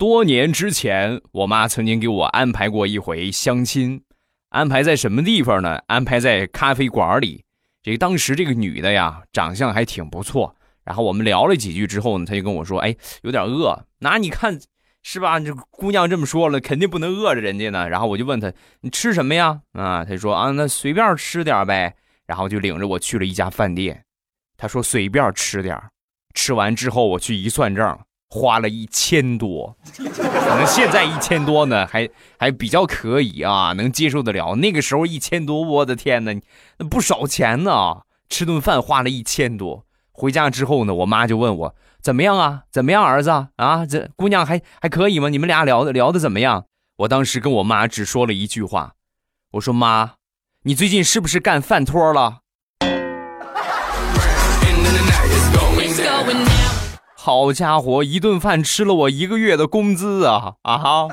多年之前，我妈曾经给我安排过一回相亲，安排在什么地方呢？安排在咖啡馆里。这个当时这个女的呀，长相还挺不错。然后我们聊了几句之后呢，她就跟我说：“哎，有点饿。”那你看是吧？这姑娘这么说了，肯定不能饿着人家呢。然后我就问她：“你吃什么呀？”啊，她说：“啊，那随便吃点呗。”然后就领着我去了一家饭店。她说：“随便吃点吃完之后我去一算账。花了一千多，可能现在一千多呢，还还比较可以啊，能接受得了。那个时候一千多，我的天哪，那不少钱呢！吃顿饭花了一千多，回家之后呢，我妈就问我怎么样啊？怎么样，儿子啊？这姑娘还还可以吗？你们俩聊的聊的怎么样？我当时跟我妈只说了一句话，我说妈，你最近是不是干饭托了？好家伙，一顿饭吃了我一个月的工资啊！啊哈。